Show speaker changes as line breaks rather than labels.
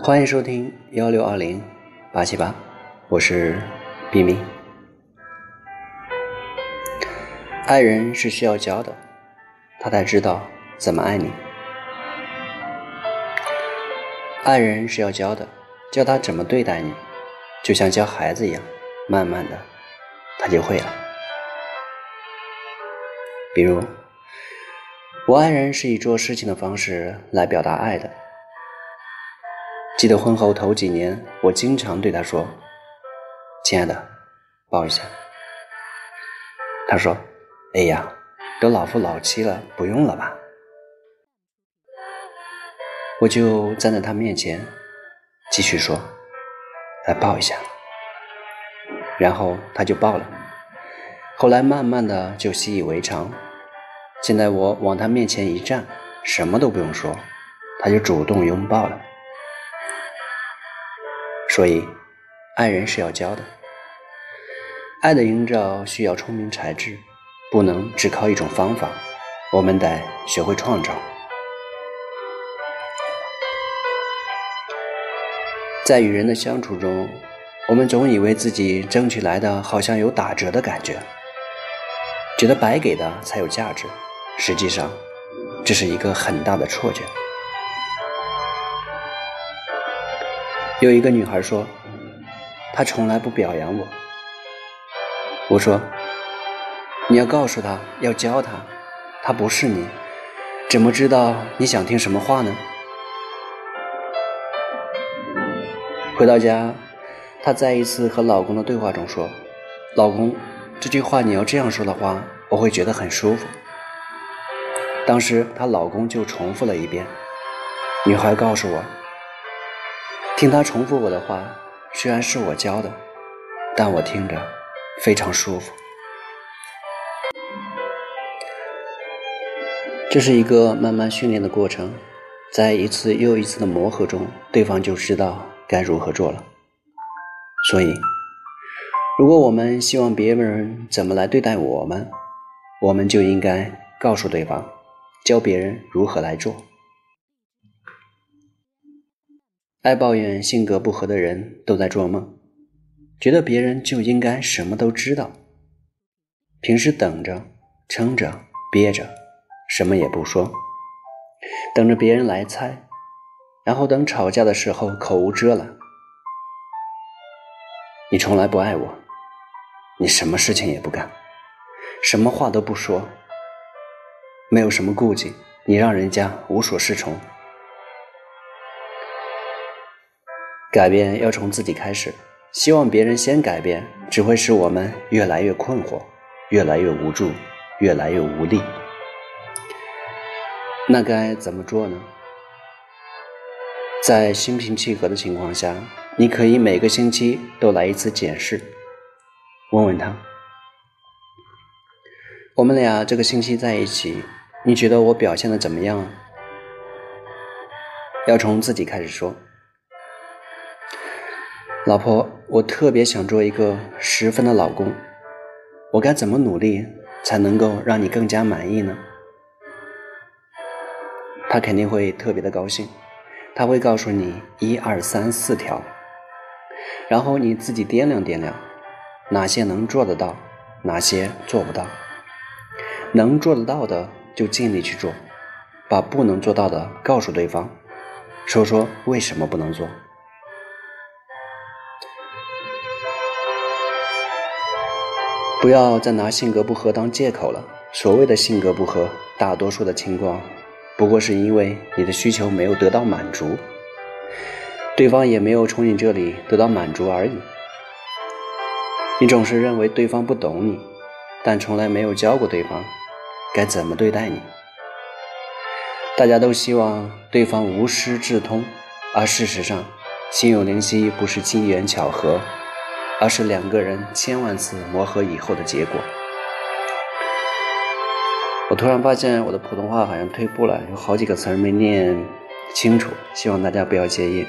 欢迎收听幺六二零八七八我是冰冰爱人是需要教的他才知道怎么爱你。爱人是要教的教他怎么对待你就像教孩子一样慢慢的他就会了。比如，我爱人是以做事情的方式来表达爱的。记得婚后头几年，我经常对他说：“亲爱的，抱一下。”他说。哎呀，都老夫老妻了，不用了吧？我就站在他面前，继续说：“来抱一下。”然后他就抱了。后来慢慢的就习以为常。现在我往他面前一站，什么都不用说，他就主动拥抱了。所以，爱人是要教的，爱的营造需要聪明才智。不能只靠一种方法，我们得学会创造。在与人的相处中，我们总以为自己争取来的好像有打折的感觉，觉得白给的才有价值。实际上，这是一个很大的错觉。有一个女孩说：“她从来不表扬我。”我说。你要告诉他，要教他，他不是你，怎么知道你想听什么话呢？回到家，她再一次和老公的对话中说：“老公，这句话你要这样说的话，我会觉得很舒服。”当时她老公就重复了一遍。女孩告诉我，听他重复我的话，虽然是我教的，但我听着非常舒服。这是一个慢慢训练的过程，在一次又一次的磨合中，对方就知道该如何做了。所以，如果我们希望别人怎么来对待我们，我们就应该告诉对方，教别人如何来做。爱抱怨、性格不合的人都在做梦，觉得别人就应该什么都知道，平时等着、撑着、憋着。什么也不说，等着别人来猜，然后等吵架的时候口无遮拦。你从来不爱我，你什么事情也不干，什么话都不说，没有什么顾忌，你让人家无所适从。改变要从自己开始，希望别人先改变，只会使我们越来越困惑，越来越无助，越来越无力。那该怎么做呢？在心平气和的情况下，你可以每个星期都来一次检视，问问他：我们俩这个星期在一起，你觉得我表现的怎么样啊？要从自己开始说。老婆，我特别想做一个十分的老公，我该怎么努力才能够让你更加满意呢？他肯定会特别的高兴，他会告诉你一二三四条，然后你自己掂量掂量，哪些能做得到，哪些做不到。能做得到的就尽力去做，把不能做到的告诉对方，说说为什么不能做。不要再拿性格不合当借口了。所谓的性格不合，大多数的情况。不过是因为你的需求没有得到满足，对方也没有从你这里得到满足而已。你总是认为对方不懂你，但从来没有教过对方该怎么对待你。大家都希望对方无师自通，而事实上，心有灵犀不是机缘巧合，而是两个人千万次磨合以后的结果。我突然发现我的普通话好像退步了，有好几个词儿没念清楚，希望大家不要介意。